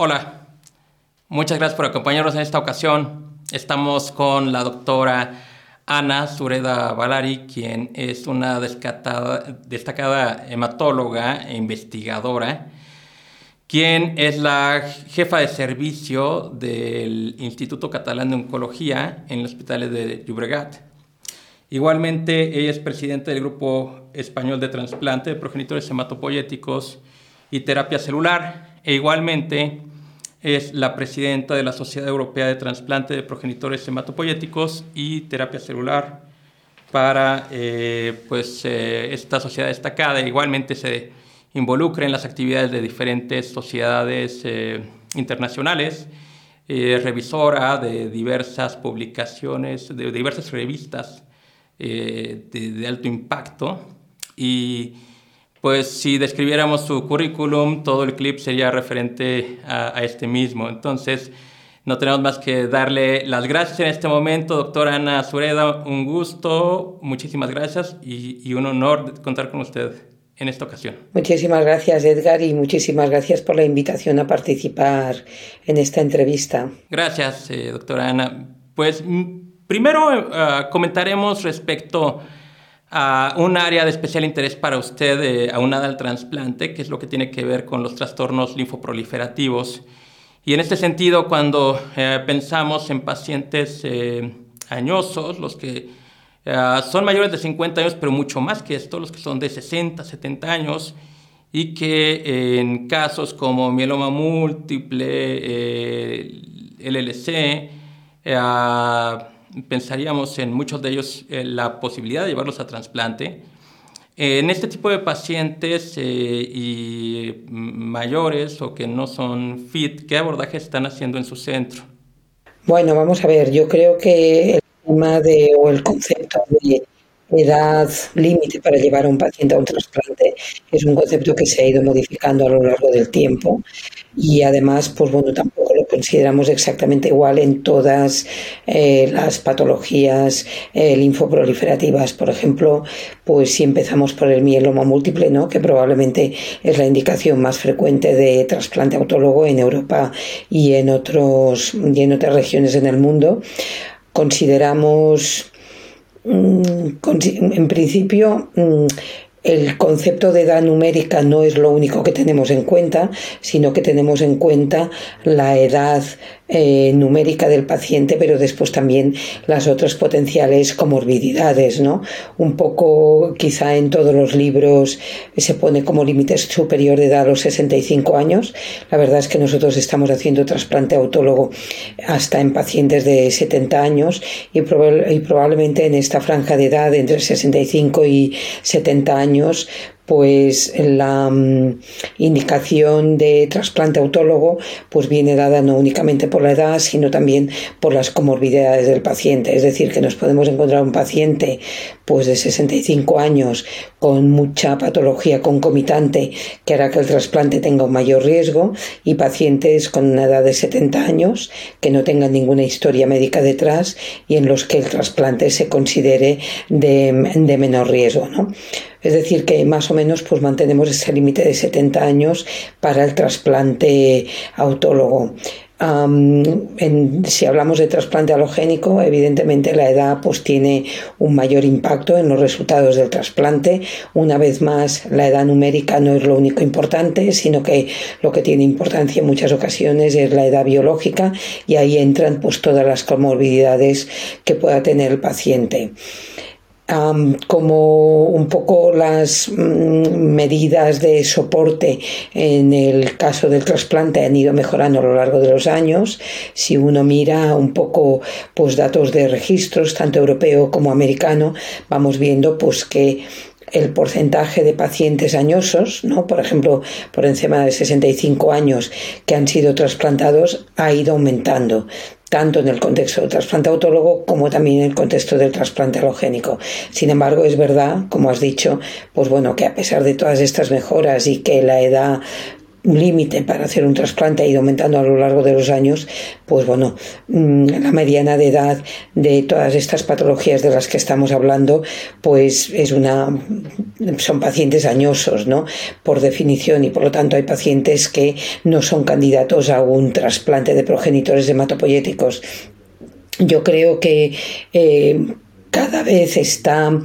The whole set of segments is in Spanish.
Hola, muchas gracias por acompañarnos en esta ocasión. Estamos con la doctora Ana Sureda Valari, quien es una destacada hematóloga e investigadora, quien es la jefa de servicio del Instituto Catalán de Oncología en los hospitales de Llobregat. Igualmente, ella es presidenta del Grupo Español de Transplante de Progenitores Hematopoyéticos y Terapia Celular, e igualmente es la presidenta de la Sociedad Europea de Transplante de Progenitores Hematopoyéticos y Terapia Celular para eh, pues, eh, esta sociedad destacada. Igualmente se involucra en las actividades de diferentes sociedades eh, internacionales, revisora de diversas publicaciones, de diversas revistas de, de alto impacto y pues si describiéramos su currículum, todo el clip sería referente a, este mismo. Entonces, no tenemos más que darle las gracias en este momento, doctora Ana Sureda. Un gusto, muchísimas gracias y, y un honor contar con usted en esta ocasión. Muchísimas gracias, Edgar, y muchísimas gracias por la invitación a participar en esta entrevista. Gracias, eh, doctora Ana. Pues primero eh, comentaremos respecto a un área de especial interés para usted, eh, aunada al trasplante, que es lo que tiene que ver con los trastornos linfoproliferativos. Y en este sentido, cuando eh, pensamos en pacientes eh, añosos, los que son mayores de 50 años, pero mucho más que esto, los que son de 60, 70 años, y que en casos como mieloma múltiple, LLC, pensaríamos en muchos de ellos eh, la posibilidad de llevarlos a trasplante. en este tipo de pacientes eh, y mayores o que no son fit, ¿qué abordaje están haciendo en su centro? Bueno, vamos a ver, yo creo que el tema de, o el concepto de edad límite para llevar a un paciente a un trasplante es un concepto que se ha ido modificando a lo largo del tiempo y además, pues bueno, tampoco consideramos exactamente igual en todas eh, las patologías eh, linfoproliferativas. Por ejemplo, pues si empezamos por el mieloma múltiple, ¿no? que probablemente es la indicación más frecuente de trasplante autólogo en Europa y en, otros, y en otras regiones en el mundo, consideramos mm, en principio mm, el concepto de edad numérica no es lo único que tenemos en cuenta, sino que tenemos en cuenta la edad eh, numérica del paciente, pero después también las otras potenciales comorbididades, ¿no? Un poco, quizá en todos los libros se pone como límite superior de edad a los 65 años. La verdad es que nosotros estamos haciendo trasplante autólogo hasta en pacientes de 70 años y, y probablemente en esta franja de edad entre 65 y 70 años pues la mm, indicación de trasplante autólogo pues viene dada no únicamente por la edad, sino también por las comorbidades del paciente. Es decir, que nos podemos encontrar un paciente pues de 65 años con mucha patología concomitante que hará que el trasplante tenga un mayor riesgo y pacientes con una edad de 70 años que no tengan ninguna historia médica detrás y en los que el trasplante se considere de, de menor riesgo. ¿no? Es decir, que más o menos pues mantenemos ese límite de 70 años para el trasplante autólogo. si hablamos de trasplante halogénico, evidentemente la edad pues tiene un mayor impacto en los resultados del trasplante. Una vez más, la edad numérica no es lo único importante, sino que lo que tiene importancia en muchas ocasiones es la edad biológica y ahí entran pues todas las comorbilidades que pueda tener el paciente como un poco las mm, medidas de soporte en el caso del trasplante han ido mejorando a lo largo de los años. Si uno mira un poco pues datos de registros, tanto europeo como americano, vamos viendo pues que el porcentaje de pacientes añosos, ¿no? por ejemplo, por encima de 65 años que han sido trasplantados, ha ido aumentando tanto en el contexto del trasplante autólogo como también en el contexto del trasplante halogénico. Sin embargo, es verdad, como has dicho, pues bueno, que a pesar de todas estas mejoras y que la edad límite para hacer un trasplante ha ido aumentando a lo largo de los años, pues bueno, mm, la mediana de edad de todas estas patologías de las que estamos hablando, pues es una son pacientes añosos, ¿no? Por definición y por lo tanto hay pacientes que no son candidatos a un trasplante de progenitores hematopoyéticos. Yo creo que eh, cada vez está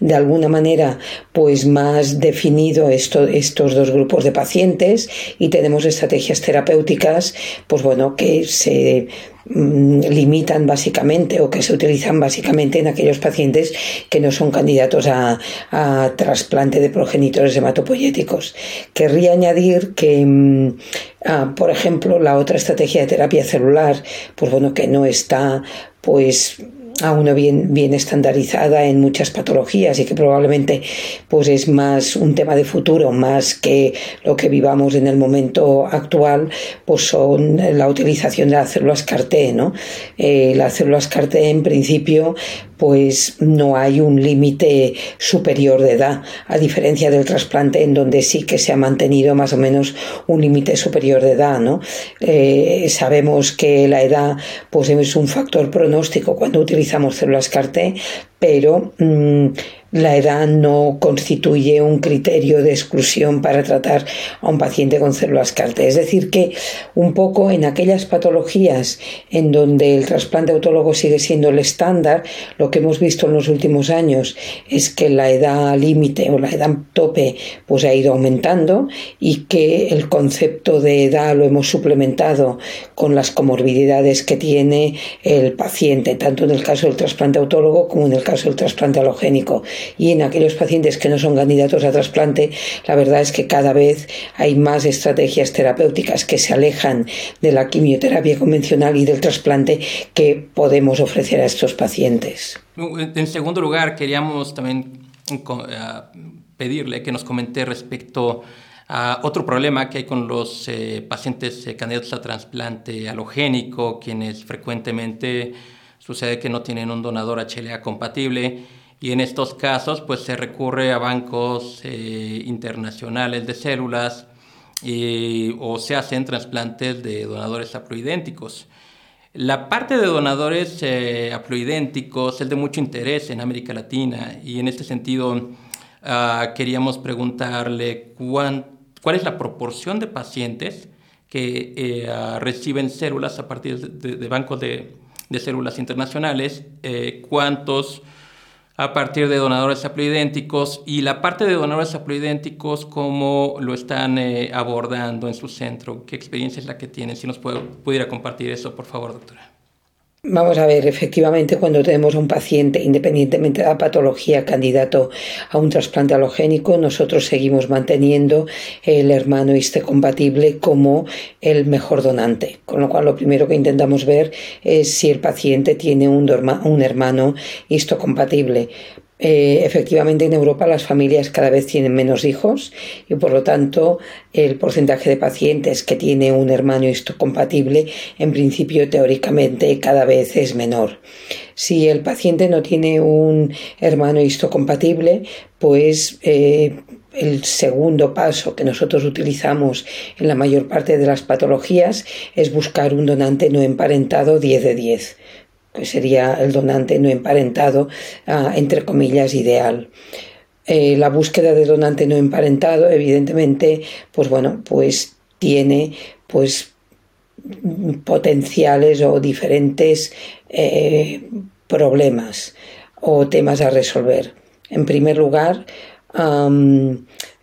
de alguna manera pues más definido esto, estos dos grupos de pacientes y tenemos estrategias terapéuticas pues bueno que se mm, limitan básicamente o que se utilizan básicamente en aquellos pacientes que no son candidatos a, trasplante de progenitores hematopoyéticos. Querría añadir que, mm, ah, por ejemplo, la otra estrategia de terapia celular, pues bueno, que no está pues aún bien, bien estandarizada en muchas patologías y que probablemente pues es más un tema de futuro más que lo que vivamos en el momento actual pues son la utilización de las células CAR-T ¿no? Eh, las células CAR-T en principio pues no hay un límite superior de edad, a diferencia del trasplante en donde sí que se ha mantenido más o menos un límite superior de edad, ¿no? Eh, sabemos que la edad pues es un factor pronóstico cuando utilizamos células CAR-T, pero mm, la edad no constituye un criterio de exclusión para tratar a un paciente con células CAR Es decir, que un poco en aquellas patologías en donde el trasplante autólogo sigue siendo el estándar, lo que hemos visto en los últimos años es que la edad límite o la edad tope pues ha ido aumentando y que el concepto de edad lo hemos suplementado con las comorbilidades que tiene el paciente, tanto en el caso del trasplante autólogo como en el caso del trasplante halogénico y en aquellos pacientes que no son candidatos a trasplante, la verdad es que cada vez hay más estrategias terapéuticas que se alejan de la quimioterapia convencional y del trasplante que podemos ofrecer a estos pacientes. En segundo lugar, queríamos también eh, pedirle que nos comente respecto a otro problema que hay con los eh, pacientes eh, candidatos a trasplante halogénico, quienes frecuentemente sucede que no tienen un donador HLA compatible y en estos casos pues se recurre a bancos eh, internacionales de células o se hacen trasplantes de donadores haploidénticos. La parte de donadores eh, es de mucho interés en América Latina y en este sentido ah, queríamos preguntarle cuál es la proporción de pacientes que eh, ah, reciben células a partir de, bancos de, de, células internacionales, cuántos a partir de donadores haploidénticos y la parte de donadores haploidénticos, cómo lo están eh, abordando en su centro, qué experiencia es la que tienen, si nos pudiera compartir eso, por favor, doctora. Vamos a ver, efectivamente, cuando tenemos un paciente, independientemente de la patología, candidato a un trasplante halogénico, nosotros seguimos manteniendo el hermano histocompatible como el mejor donante. Con lo cual, lo primero que intentamos ver es si el paciente tiene un hermano histocompatible. Eh, efectivamente, en Europa las familias cada vez tienen menos hijos y por lo tanto el porcentaje de pacientes que tiene un hermano histocompatible en principio teóricamente cada vez es menor. Si el paciente no tiene un hermano histocompatible, pues eh, el segundo paso que nosotros utilizamos en la mayor parte de las patologías es buscar un donante no emparentado 10 de 10 que sería el donante no emparentado, ah, entre comillas, ideal. Eh, la búsqueda de donante no emparentado, evidentemente, pues bueno, pues tiene pues potenciales o diferentes eh, problemas o temas a resolver. En primer lugar,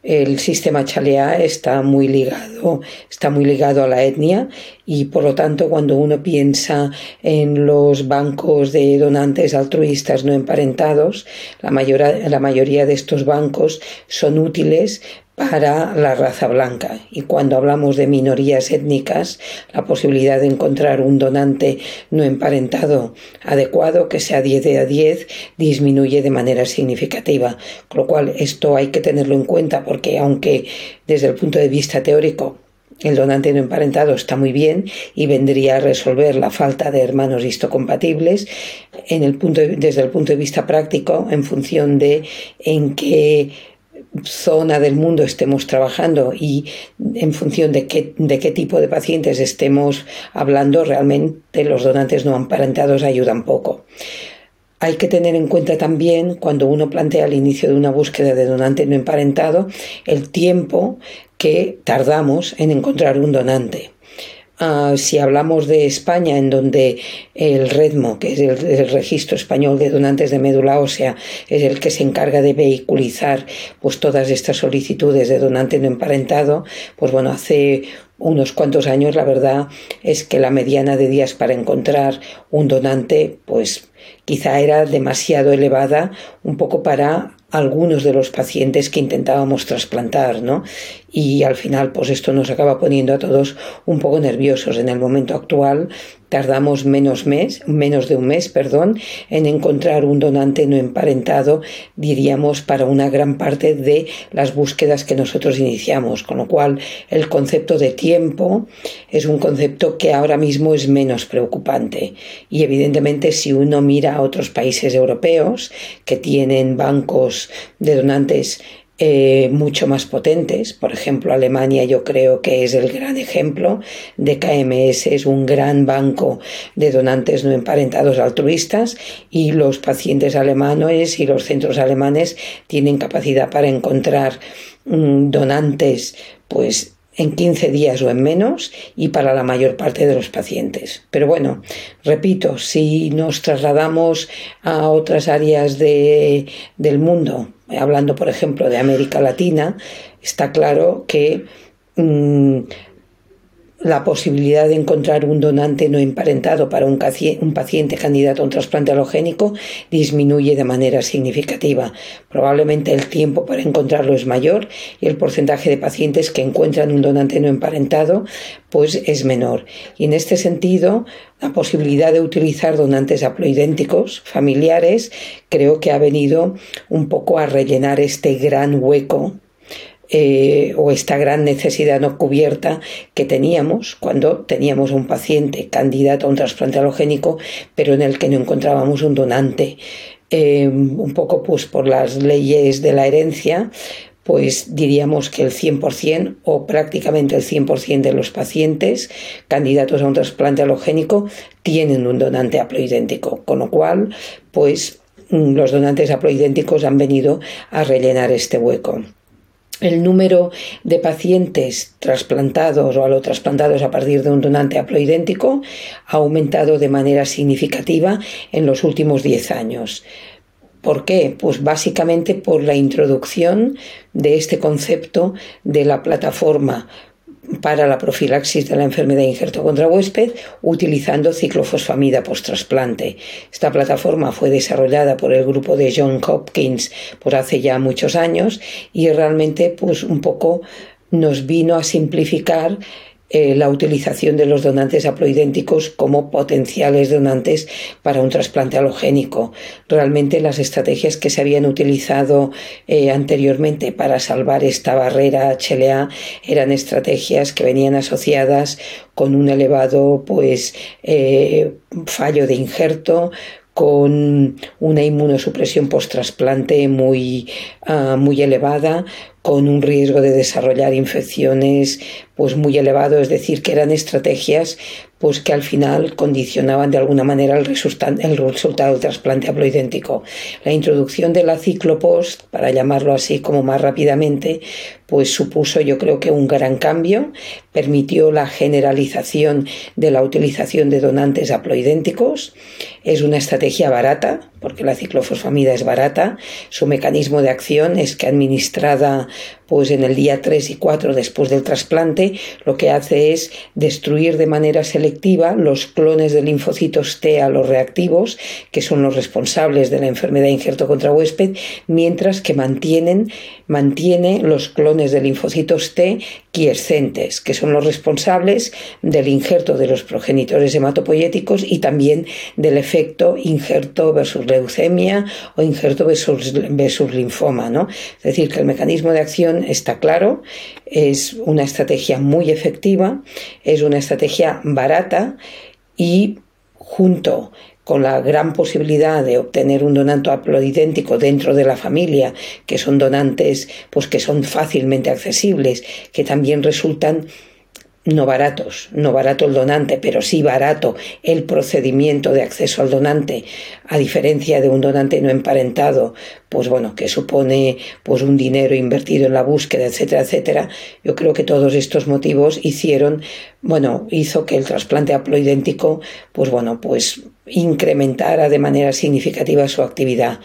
el sistema chalea está muy ligado, está muy ligado a la etnia y por lo tanto cuando uno piensa en los bancos de donantes altruistas no emparentados, la, la mayoría de estos bancos son útiles para la raza blanca. Y cuando hablamos de minorías étnicas, la posibilidad de encontrar un donante no emparentado adecuado, que sea 10 de a 10, disminuye de manera significativa. Con lo cual, esto hay que tenerlo en cuenta porque aunque desde el punto de vista teórico el donante no emparentado está muy bien y vendría a resolver la falta de hermanos histocompatibles en el punto desde el punto de vista práctico en función de en qué zona del mundo estemos trabajando y en función de qué, de qué tipo de pacientes estemos hablando, realmente los donantes no emparentados ayudan poco. Hay que tener en cuenta también, cuando uno plantea el inicio de una búsqueda de donante no emparentado, el tiempo que tardamos en encontrar un donante. Ah, si hablamos de España, en donde el REDMO, que es el, registro español de donantes de médula ósea, es el que se encarga de vehiculizar pues todas estas solicitudes de donante no emparentado, pues bueno, hace unos cuantos años la verdad es que la mediana de días para encontrar un donante pues quizá era demasiado elevada un poco para algunos de los pacientes que intentábamos trasplantar, ¿no? Y al final, pues esto nos acaba poniendo a todos un poco nerviosos. En el momento actual tardamos menos mes, menos de un mes, perdón, en encontrar un donante no emparentado, diríamos, para una gran parte de las búsquedas que nosotros iniciamos, con lo cual el concepto de tiempo es un concepto que ahora mismo es menos preocupante. Y evidentemente si uno mira a otros países europeos que tienen bancos de donantes eh, mucho más potentes. Por ejemplo, Alemania yo creo que es el gran ejemplo de KMS, es un gran banco de donantes no emparentados altruistas y los pacientes alemanes y los centros alemanes tienen capacidad para encontrar mm, donantes pues en 15 días o en menos y para la mayor parte de los pacientes. Pero bueno, repito, si nos trasladamos a otras áreas de, del mundo, hablando por ejemplo de América Latina, está claro que mm, la posibilidad de encontrar un donante no emparentado para un, paciente candidato a un trasplante halogénico disminuye de manera significativa. Probablemente el tiempo para encontrarlo es mayor y el porcentaje de pacientes que encuentran un donante no emparentado pues es menor. Y en este sentido, la posibilidad de utilizar donantes haploidénticos familiares creo que ha venido un poco a rellenar este gran hueco eh, o esta gran necesidad no cubierta que teníamos cuando teníamos un paciente candidato a un trasplante halogénico, pero en el que no encontrábamos un donante. Eh, un poco pues por las leyes de la herencia, pues diríamos que el 100% o prácticamente el 100% de los pacientes candidatos a un trasplante halogénico tienen un donante haploidéntico, con lo cual, pues los donantes haploidénticos han venido a rellenar este hueco el número de pacientes trasplantados o alotrasplantados a partir de un donante haploidéntico ha aumentado de manera significativa en los últimos 10 años. ¿Por qué? Pues básicamente por la introducción de este concepto de la plataforma para la profilaxis de la enfermedad de injerto contra huésped utilizando ciclofosfamida post-trasplante. Esta plataforma fue desarrollada por el grupo de John Hopkins por hace ya muchos años y realmente pues un poco nos vino a simplificar eh, la utilización de los donantes haploidénticos como potenciales donantes para un trasplante halogénico. Realmente las estrategias que se habían utilizado eh, anteriormente para salvar esta barrera HLA eran estrategias que venían asociadas con un elevado pues eh, fallo de injerto con una inmunosupresión post-trasplante muy, ah, muy elevada, con un riesgo de desarrollar infecciones pues muy elevado, es decir, que eran estrategias pues que al final condicionaban de alguna manera el, el resultado del trasplante haploidéntico. La introducción de la ciclopost, para llamarlo así como más rápidamente, pues supuso yo creo que un gran cambio, permitió la generalización de la utilización de donantes haploidénticos, es una estrategia barata, porque la ciclofosfamida es barata, su mecanismo de acción es que administrada pues en el día 3 y 4 después del trasplante, lo que hace es destruir de manera selectiva los clones de linfocitos T a los reactivos, que son los responsables de la enfermedad de injerto contra huésped, mientras que mantiene los clones de linfocitos T quiescentes, que son los responsables del injerto de los progenitores hematopoyéticos y también del efecto injerto versus leucemia o injerto versus, versus linfoma. ¿no? Es decir, que el mecanismo de acción está claro, es una estrategia muy efectiva, es una estrategia barata y junto con la gran posibilidad de obtener un donante haploidéntico dentro de la familia, que son donantes pues que son fácilmente accesibles, que también resultan no baratos, no barato el donante, pero sí barato el procedimiento de acceso al donante, a diferencia de un donante no emparentado, pues bueno, que supone pues un dinero invertido en la búsqueda, etcétera, etcétera. Yo creo que todos estos motivos hicieron, bueno, hizo que el trasplante haploidéntico, pues bueno, pues incrementara de manera significativa su actividad.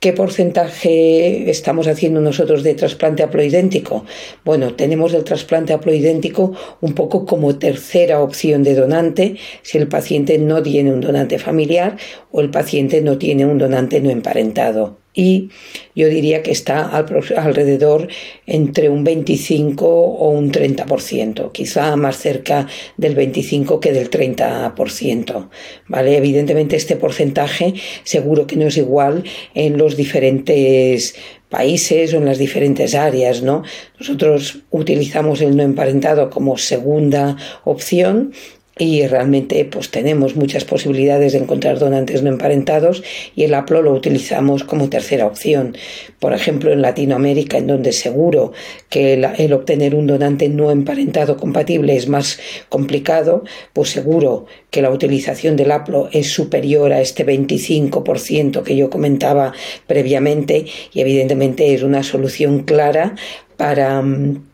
¿Qué porcentaje estamos haciendo nosotros de trasplante haploidéntico? Bueno, tenemos el trasplante haploidéntico un poco como tercera opción de donante si el paciente no tiene un donante familiar o el paciente no tiene un donante no emparentado y yo diría que está alrededor entre un 25 o un 30%, quizá más cerca del 25 que del 30%. ¿vale? Evidentemente este porcentaje seguro que no es igual en los diferentes países o en las diferentes áreas, ¿no? Nosotros utilizamos el no emparentado como segunda opción y realmente pues tenemos muchas posibilidades de encontrar donantes no emparentados y el APLO lo utilizamos como tercera opción. Por ejemplo, en Latinoamérica, en donde seguro que el, obtener un donante no emparentado compatible es más complicado, pues seguro que la utilización del APLO es superior a este 25% que yo comentaba previamente y evidentemente es una solución clara para mm,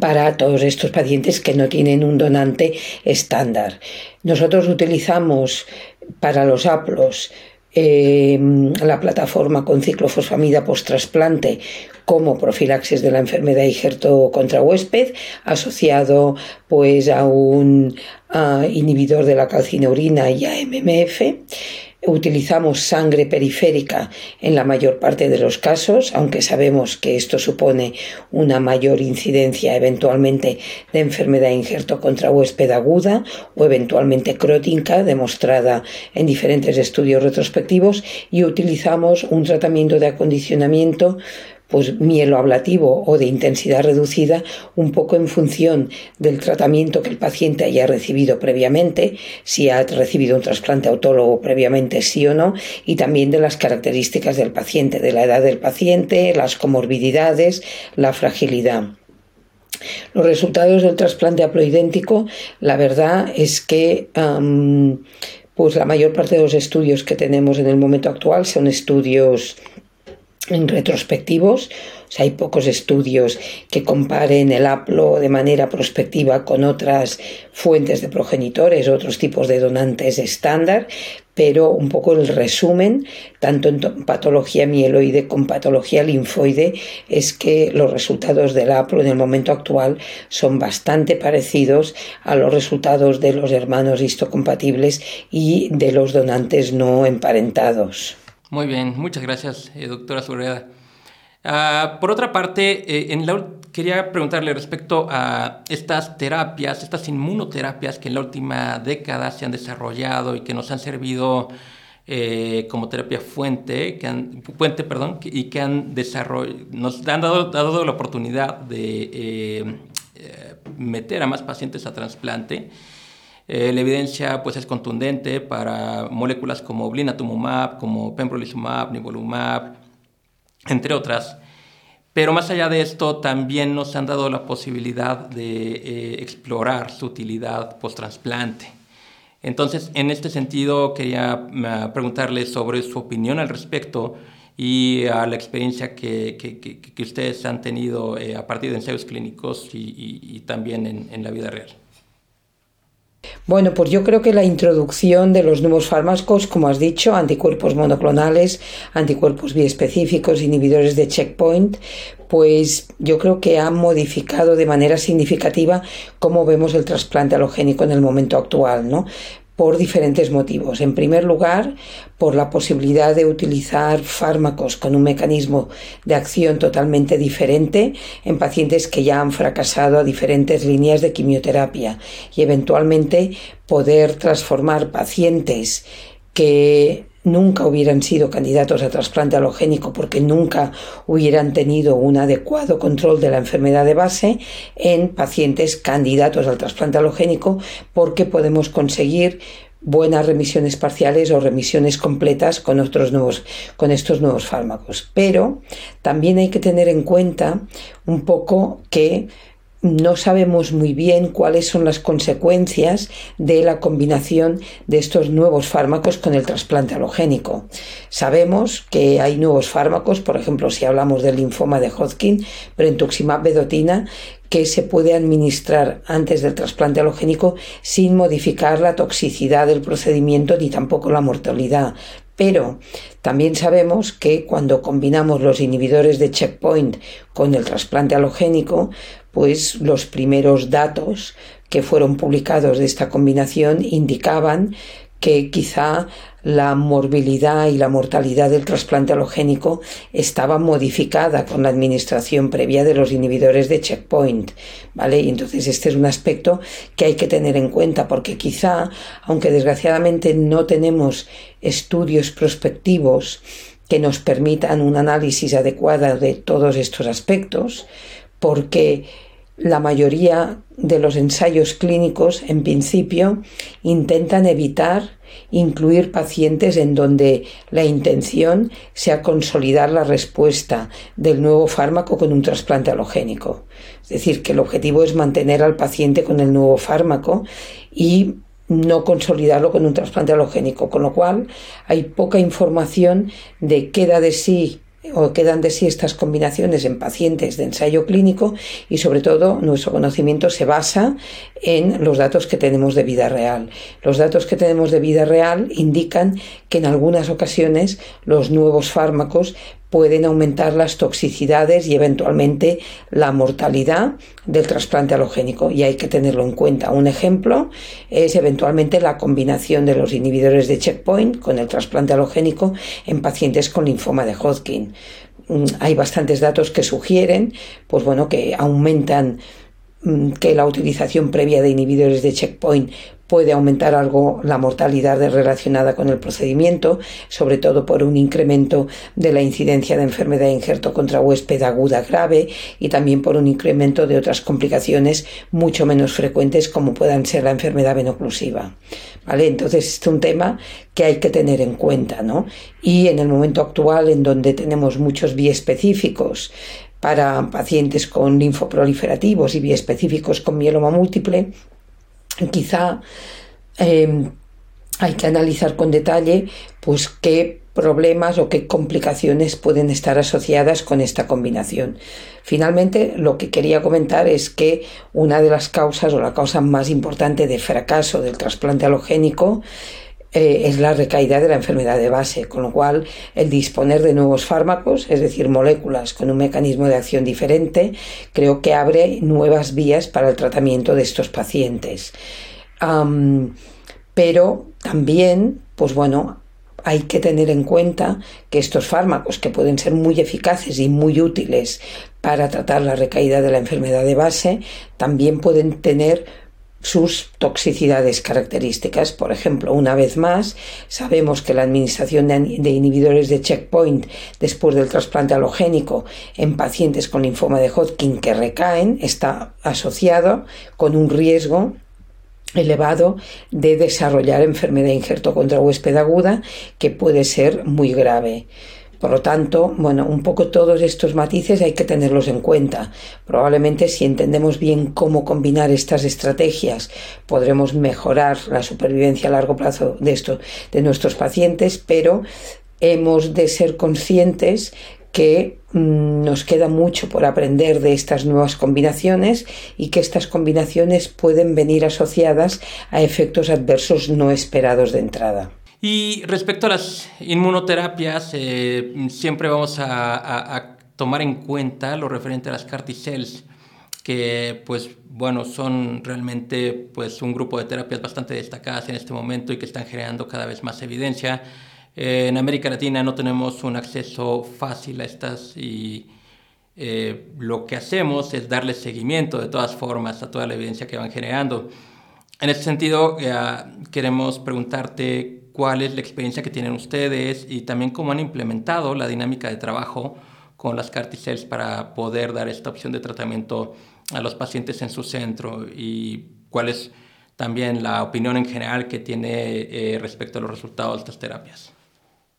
para todos estos pacientes que no tienen un donante estándar. Nosotros utilizamos para los aplos em, la plataforma con ciclofosfamida post-trasplante como profilaxis de la enfermedad injerto contra huésped, asociado pues a un inhibidor de la calcineurina y a MMF. Utilizamos sangre periférica en la mayor parte de los casos, aunque sabemos que esto supone una mayor incidencia eventualmente de enfermedad injerto contra huésped aguda o eventualmente crótica, demostrada en diferentes estudios retrospectivos, y utilizamos un tratamiento de acondicionamiento pues mieloablativo o de intensidad reducida un poco en función del tratamiento que el paciente haya recibido previamente, si ha recibido un trasplante autólogo previamente sí o no, y también de las características del paciente, de la edad del paciente, las comorbididades, la fragilidad. Los resultados del trasplante haploidéntico, la verdad es que pues la mayor parte de los estudios que tenemos en el momento actual son estudios retrospectivos. hay pocos estudios que comparen el aplo de manera prospectiva con otras fuentes de progenitores, otros tipos de donantes estándar, pero un poco el resumen, tanto en patología mieloide como patología linfoide, es que los resultados del aplo en el momento actual son bastante parecidos a los resultados de los hermanos histocompatibles y de los donantes no emparentados. Muy bien, muchas gracias, eh, doctora Sureda. Ah, por otra parte, eh, en la, quería preguntarle respecto a estas terapias, estas inmunoterapias que en la última década se han desarrollado y que nos han servido eh, como terapia fuente, que han, puente, perdón, y que han nos han dado, dado la oportunidad de meter a más pacientes a trasplante. Eh, la evidencia pues, es contundente para moléculas como blinatumomab, como pembrolizumab, nivolumab, entre otras. Pero más allá de esto, también nos han dado la posibilidad de eh, explorar su utilidad post-trasplante. Entonces, en este sentido, quería eh, preguntarle sobre su opinión al respecto y a la experiencia que, que, ustedes han tenido a partir de ensayos clínicos y, también en la vida real. Bueno, pues yo creo que la introducción de los nuevos fármacos, como has dicho, anticuerpos monoclonales, anticuerpos biespecíficos, inhibidores de checkpoint, pues yo creo que ha modificado de manera significativa cómo vemos el trasplante halogénico en el momento actual, ¿no? Por diferentes motivos. En primer lugar, por la posibilidad de utilizar fármacos con un mecanismo de acción totalmente diferente en pacientes que ya han fracasado a diferentes líneas de quimioterapia y eventualmente poder transformar pacientes que nunca hubieran sido candidatos a trasplante halogénico porque nunca hubieran tenido un adecuado control de la enfermedad de base en pacientes candidatos al trasplante halogénico porque podemos conseguir buenas remisiones parciales o remisiones completas con, otros nuevos, con estos nuevos fármacos. Pero también hay que tener en cuenta un poco que no sabemos muy bien cuáles son las consecuencias de la combinación de estos nuevos fármacos con el trasplante halogénico. Sabemos que hay nuevos fármacos, por ejemplo, si hablamos del linfoma de Hodgkin, brentuximab vedotina, que se puede administrar antes del trasplante halogénico sin modificar la toxicidad del procedimiento ni tampoco la mortalidad. Pero también sabemos que cuando combinamos los inhibidores de checkpoint con el trasplante halogénico, pues los primeros datos que fueron publicados de esta combinación indicaban que quizá la morbilidad y la mortalidad del trasplante halogénico estaba modificada con la administración previa de los inhibidores de checkpoint, ¿vale? Y entonces este es un aspecto que hay que tener en cuenta porque quizá, aunque desgraciadamente no tenemos estudios prospectivos que nos permitan un análisis adecuado de todos estos aspectos, porque la mayoría de los ensayos clínicos, en principio, intentan evitar incluir pacientes en donde la intención sea consolidar la respuesta del nuevo fármaco con un trasplante halogénico. Es decir, que el objetivo es mantener al paciente con el nuevo fármaco y no consolidarlo con un trasplante halogénico, con lo cual hay poca información de qué da de sí o quedan de sí estas combinaciones en pacientes de ensayo clínico y sobre todo nuestro conocimiento se basa en los datos que tenemos de vida real. Los datos que tenemos de vida real indican que en algunas ocasiones los nuevos fármacos pueden aumentar las toxicidades y eventualmente la mortalidad del trasplante halogénico y hay que tenerlo en cuenta. Un ejemplo es eventualmente la combinación de los inhibidores de checkpoint con el trasplante halogénico en pacientes con linfoma de Hodgkin. Mm, hay bastantes datos que sugieren pues bueno, que aumentan mm, que la utilización previa de inhibidores de checkpoint puede aumentar algo la mortalidad relacionada con el procedimiento, sobre todo por un incremento de la incidencia de enfermedad de injerto contra huésped aguda grave y también por un incremento de otras complicaciones mucho menos frecuentes como puedan ser la enfermedad venoclusiva. ¿Vale? Entonces, es un tema que hay que tener en cuenta, ¿no? Y en el momento actual, en donde tenemos muchos biespecíficos para pacientes con linfoproliferativos y biespecíficos con mieloma múltiple, quizá em, hay que analizar con detalle pues qué problemas o qué complicaciones pueden estar asociadas con esta combinación. Finalmente, lo que quería comentar es que una de las causas o la causa más importante de fracaso del trasplante halogénico eh, es la recaída de la enfermedad de base, con lo cual el disponer de nuevos fármacos, es decir, moléculas con un mecanismo de acción diferente, creo que abre nuevas vías para el tratamiento de estos pacientes. pero también, pues bueno, hay que tener en cuenta que estos fármacos, que pueden ser muy eficaces y muy útiles para tratar la recaída de la enfermedad de base, también pueden tener sus toxicidades características. Por ejemplo, una vez más, sabemos que la administración de inhibidores de checkpoint después del trasplante halogénico en pacientes con linfoma de Hodgkin que recaen está asociado con un riesgo elevado de desarrollar enfermedad injerto contra huésped aguda que puede ser muy grave. Por lo tanto, bueno, un poco todos estos matices hay que tenerlos en cuenta. Probablemente si entendemos bien cómo combinar estas estrategias, podremos mejorar la supervivencia a largo plazo de de nuestros pacientes, pero hemos de ser conscientes que mm, nos queda mucho por aprender de estas nuevas combinaciones y que estas combinaciones pueden venir asociadas a efectos adversos no esperados de entrada. Y respecto a las inmunoterapias, eh, siempre vamos a, tomar en cuenta lo referente a las carticells, que pues bueno, son realmente pues un grupo de terapias bastante destacadas en este momento y que están generando cada vez más evidencia. Eh, en América Latina no tenemos un acceso fácil a estas y eh, lo que hacemos es darle seguimiento de todas formas a toda la evidencia que van generando. En este sentido, queremos preguntarte cuál es la experiencia que tienen ustedes y también cómo han implementado la dinámica de trabajo con las carticells para poder dar esta opción de tratamiento a los pacientes en su centro y cuáles también la opinión en general que tiene eh, respecto a los resultados de estas terapias.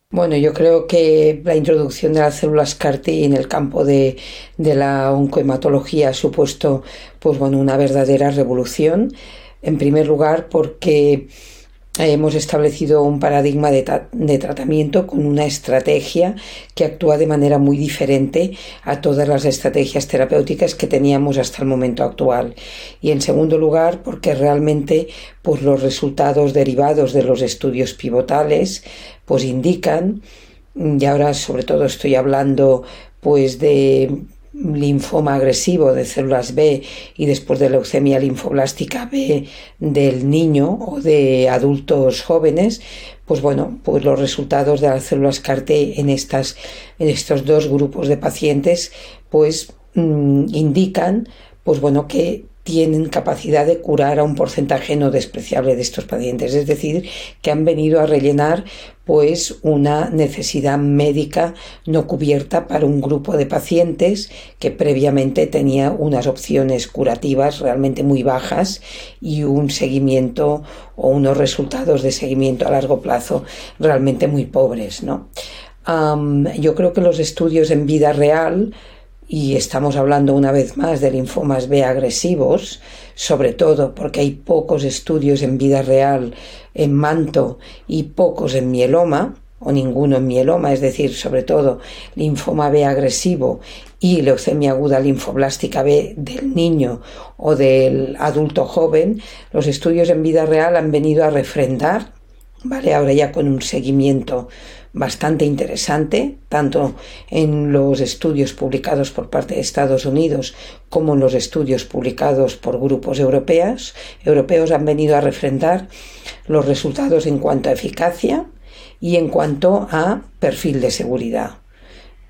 Bueno, yo creo que la introducción de las células CAR-T en el campo de, de, la oncohematología ha supuesto pues, bueno, una verdadera revolución. En primer lugar, porque hemos establecido un paradigma de, de, tratamiento con una estrategia que actúa de manera muy diferente a todas las estrategias terapéuticas que teníamos hasta el momento actual. Y en segundo lugar, porque realmente pues, los resultados derivados de los estudios pivotales pues indican, y ahora sobre todo estoy hablando pues de linfoma agresivo de células B y después de leucemia linfoblástica B del niño o de adultos jóvenes, pues bueno, pues los resultados de las células CAR-T en, estas, en estos dos grupos de pacientes pues mm, indican pues bueno que tienen capacidad de curar a un porcentaje no despreciable de estos pacientes, es decir, que han venido a rellenar pues una necesidad médica no cubierta para un grupo de pacientes que previamente tenía unas opciones curativas realmente muy bajas y un seguimiento o unos resultados de seguimiento a largo plazo realmente muy pobres, ¿no? yo creo que los estudios en vida real y estamos hablando una vez más de linfomas B agresivos, sobre todo porque hay pocos estudios en vida real en manto y pocos en mieloma, o ninguno en mieloma, es decir, sobre todo linfoma B agresivo y leucemia aguda linfoblástica B del niño o del adulto joven, los estudios en vida real han venido a refrendar, ¿vale? Ahora ya con un seguimiento bastante interesante, tanto en los estudios publicados por parte de Estados Unidos como en los estudios publicados por grupos europeos. Europeos han venido a refrendar los resultados en cuanto a eficacia y en cuanto a perfil de seguridad.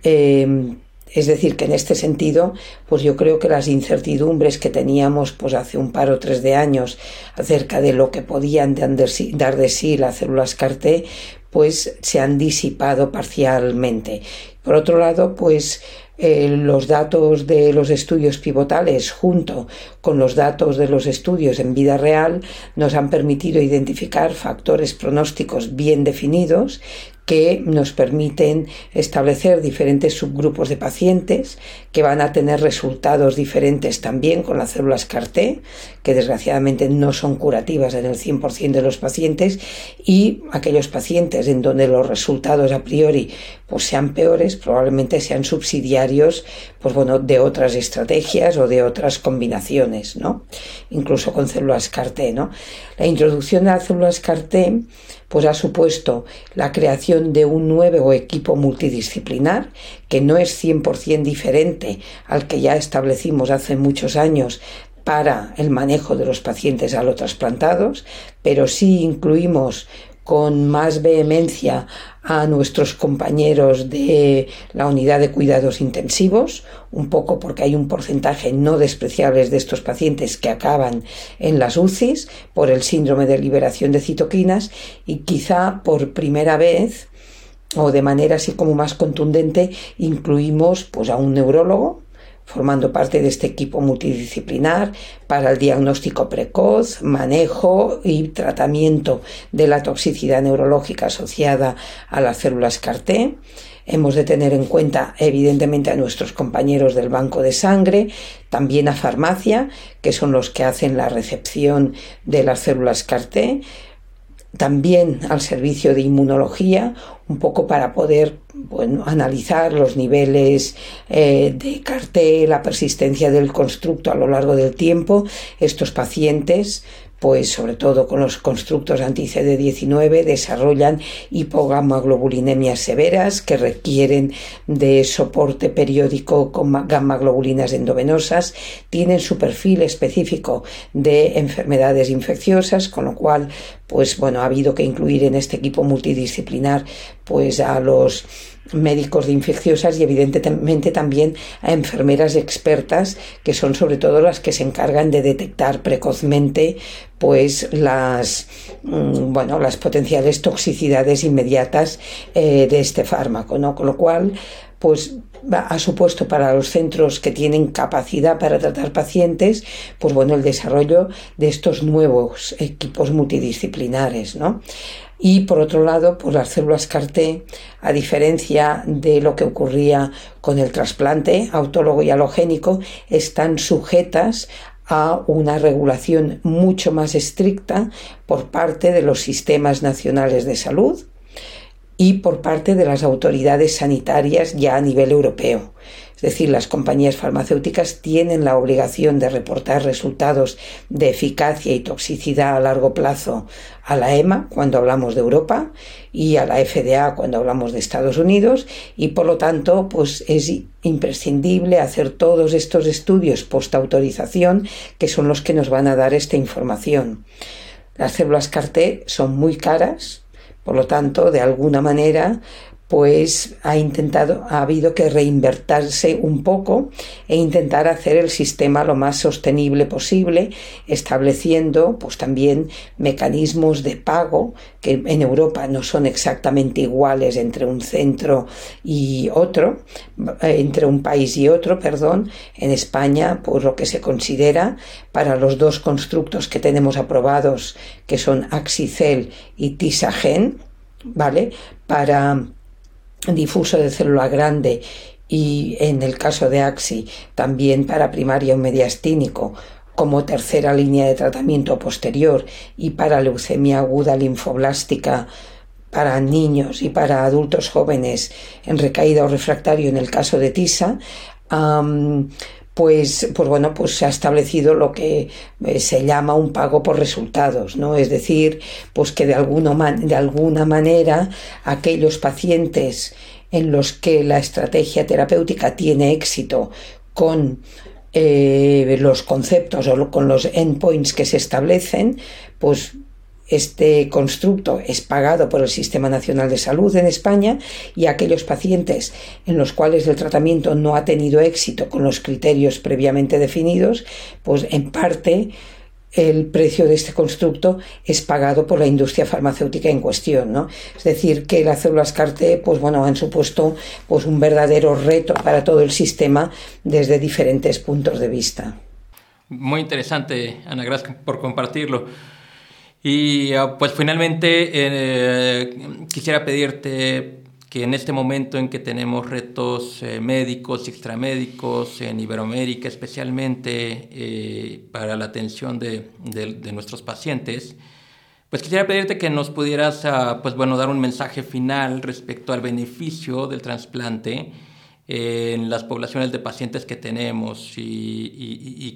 Eh, es decir, que en este sentido, pues yo creo que las incertidumbres que teníamos pues hace un par o tres de años acerca de lo que podían dar de sí las células CAR-T, pues se han disipado parcialmente. Por otro lado, pues eh, los datos de los estudios pivotales junto con los datos de los estudios en vida real nos han permitido identificar factores pronósticos bien definidos que nos permiten establecer diferentes subgrupos de pacientes que van a tener resultados diferentes también con las células CAR-T, que desgraciadamente no son curativas en el 100% de los pacientes, y aquellos pacientes en donde los resultados a priori pues sean peores, probablemente sean subsidiarios pues bueno, de otras estrategias o de otras combinaciones, ¿no? Incluso con células CAR-T, ¿no? La introducción de las células CAR-T pues ha supuesto la creación de un nuevo equipo multidisciplinar que no es 100% diferente al que ya establecimos hace muchos años para el manejo de los pacientes alotrasplantados, pero sí incluimos con más vehemencia a nuestros compañeros de la unidad de cuidados intensivos, un poco porque hay un porcentaje no despreciable de estos pacientes que acaban en las UCIs por el síndrome de liberación de citoquinas y quizá por primera vez o de manera así como más contundente incluimos pues a un neurólogo formando parte de este equipo multidisciplinar para el diagnóstico precoz, manejo y tratamiento de la toxicidad neurológica asociada a las células CAR-T. Hemos de tener en cuenta, evidentemente, a nuestros compañeros del banco de sangre, también a farmacia, que son los que hacen la recepción de las células CAR-T, también al servicio de inmunología, un poco para poder analizar los niveles eh, de cartel, la persistencia del constructo a lo largo del tiempo. Estos pacientes pues sobre todo con los constructos anti-CD19 desarrollan hipogamaglobulinemias severas que requieren de soporte periódico con gamma-globulinas endovenosas, tienen su perfil específico de enfermedades infecciosas, con lo cual pues bueno, ha habido que incluir en este equipo multidisciplinar pues a los médicos de infecciosas y evidentemente también a enfermeras expertas que son sobre todo las que se encargan de detectar precozmente pues las mm, bueno las potenciales toxicidades inmediatas eh, de este fármaco ¿no? con lo cual pues ha supuesto para los centros que tienen capacidad para tratar pacientes, pues bueno, el desarrollo de estos nuevos equipos multidisciplinares, ¿no? Y por otro lado, pues las células CAR-T, a diferencia de lo que ocurría con el trasplante autólogo y halogénico, están sujetas a una regulación mucho más estricta por parte de los sistemas nacionales de salud y por parte de las autoridades sanitarias ya a nivel europeo. Es decir, las compañías farmacéuticas tienen la obligación de reportar resultados de eficacia y toxicidad a largo plazo a la EMA cuando hablamos de Europa y a la FDA cuando hablamos de Estados Unidos y por lo tanto pues es imprescindible hacer todos estos estudios post autorización que son los que nos van a dar esta información. Las células CAR-T son muy caras, por lo tanto, de alguna manera, pues ha intentado, ha habido que reinvertirse un poco e intentar hacer el sistema lo más sostenible posible, estableciendo pues también mecanismos de pago que en Europa no son exactamente iguales entre un centro y otro, entre un país y otro, perdón, en España, pues lo que se considera para los dos constructos que tenemos aprobados, que son Axicel y Tisagen, ¿vale? Para difuso de célula grande y en el caso de AXI también para primaria o mediastínico como tercera línea de tratamiento posterior y para leucemia aguda linfoblástica para niños y para adultos jóvenes en recaída o refractario en el caso de TISA, pues, pues bueno, pues se ha establecido lo que eh, se llama un pago por resultados, ¿no? Es decir, pues que de alguna, de alguna manera aquellos pacientes en los que la estrategia terapéutica tiene éxito con eh, los conceptos o con los endpoints que se establecen, pues este constructo es pagado por el Sistema Nacional de Salud en España y aquellos pacientes en los cuales el tratamiento no ha tenido éxito con los criterios previamente definidos, pues en parte el precio de este constructo es pagado por la industria farmacéutica en cuestión, ¿no? Es decir, que las células CAR-T, pues bueno, han supuesto pues un verdadero reto para todo el sistema desde diferentes puntos de vista. Muy interesante, Ana, gracias por compartirlo. Y ah, pues finalmente eh, quisiera pedirte que en este momento en que tenemos retos eh, médicos y extramédicos en Iberoamérica especialmente eh, para la atención de, nuestros pacientes, pues quisiera pedirte que nos pudieras ah, pues bueno, dar un mensaje final respecto al beneficio del trasplante en las poblaciones de pacientes que tenemos y,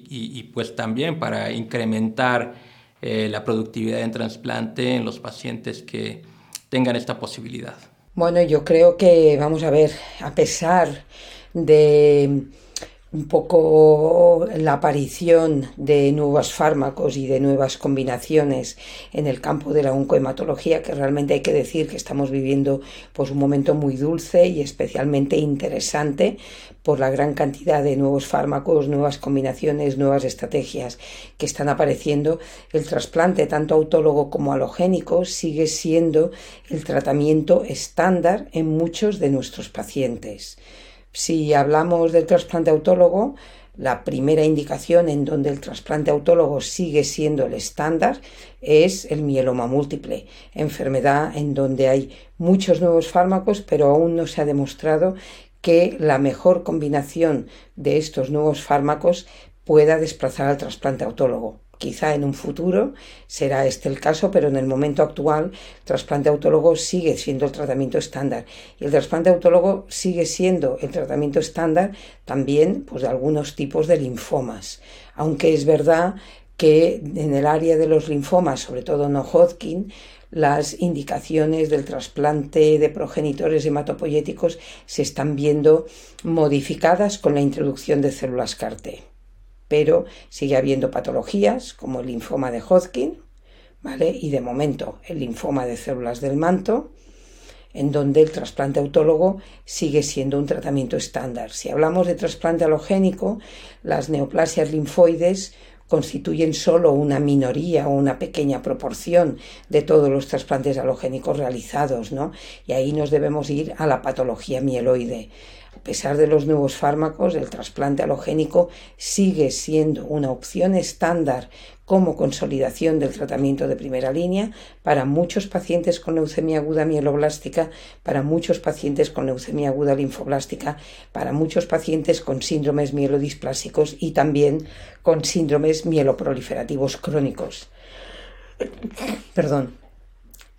y pues también para incrementar eh, la productividad en trasplante en los pacientes que tengan esta posibilidad. Bueno, yo creo que, vamos a ver, a pesar de un poco la aparición de nuevos fármacos y de nuevas combinaciones en el campo de la oncohematología, que realmente hay que decir que estamos viviendo pues un momento muy dulce y especialmente interesante por la gran cantidad de nuevos fármacos, nuevas combinaciones, nuevas estrategias que están apareciendo. El trasplante, tanto autólogo como halogénico, sigue siendo el tratamiento estándar en muchos de nuestros pacientes. Si hablamos del trasplante autólogo, la primera indicación en donde el trasplante autólogo sigue siendo el estándar es el mieloma múltiple, enfermedad en donde hay muchos nuevos fármacos, pero aún no se ha demostrado que la mejor combinación de estos nuevos fármacos pueda desplazar al trasplante autólogo. Quizá en un futuro será este el caso, pero en el momento actual el trasplante autólogo sigue siendo el tratamiento estándar. Y el trasplante autólogo sigue siendo el tratamiento estándar también pues, de algunos tipos de linfomas. Aunque es verdad que en el área de los linfomas, sobre todo no Hodgkin, las indicaciones del trasplante de progenitores hematopoyéticos se están viendo modificadas con la introducción de células CAR-T pero sigue habiendo patologías como el linfoma de Hodgkin, ¿vale? Y de momento el linfoma de células del manto, en donde el trasplante autólogo sigue siendo un tratamiento estándar. Si hablamos de trasplante halogénico, las neoplasias linfoides constituyen solo una minoría o una pequeña proporción de todos los trasplantes halogénicos realizados, ¿no? Y ahí nos debemos ir a la patología mieloide. A pesar de los nuevos fármacos, el trasplante halogénico sigue siendo una opción estándar como consolidación del tratamiento de primera línea para muchos pacientes con leucemia aguda mieloblástica, para muchos pacientes con leucemia aguda linfoblástica, para muchos pacientes con síndromes mielodisplásicos y también con síndromes mieloproliferativos crónicos. Perdón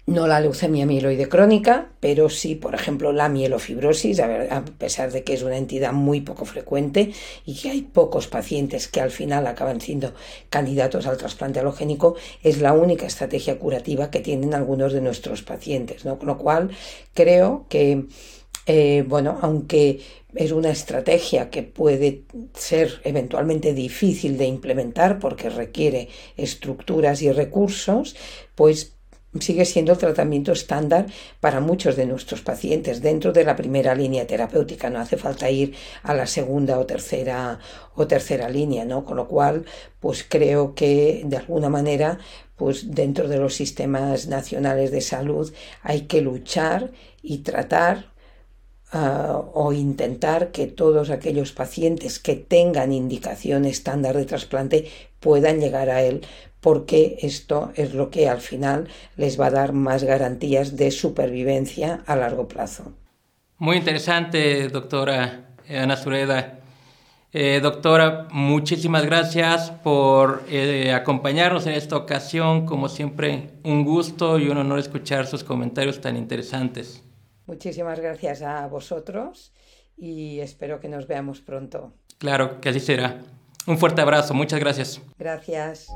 no la leucemia mieloide crónica, pero sí, por ejemplo, la mielofibrosis, a pesar de que es una entidad muy poco frecuente y que hay pocos pacientes que al final acaban siendo candidatos al trasplante halogénico, es la única estrategia curativa que tienen algunos de nuestros pacientes, ¿no? Con lo cual, creo que, eh, bueno, aunque es una estrategia que puede ser eventualmente difícil de implementar porque requiere estructuras y recursos, pues sigue siendo el tratamiento estándar para muchos de nuestros pacientes dentro de la primera línea terapéutica. No hace falta ir a la segunda o tercera o tercera línea, ¿no? Con lo cual, pues creo que de alguna manera, pues dentro de los sistemas nacionales de salud hay que luchar y tratar ah, o intentar que todos aquellos pacientes que tengan indicación estándar de trasplante puedan llegar a él porque esto es lo que al final les va a dar más garantías de supervivencia a largo plazo. Muy interesante, doctora Ana Zureda. Eh, doctora, muchísimas gracias por eh, acompañarnos en esta ocasión. Como siempre, un gusto y un honor escuchar sus comentarios tan interesantes. Muchísimas gracias a vosotros y espero que nos veamos pronto. Claro, que así será. Un fuerte abrazo, muchas gracias. Gracias.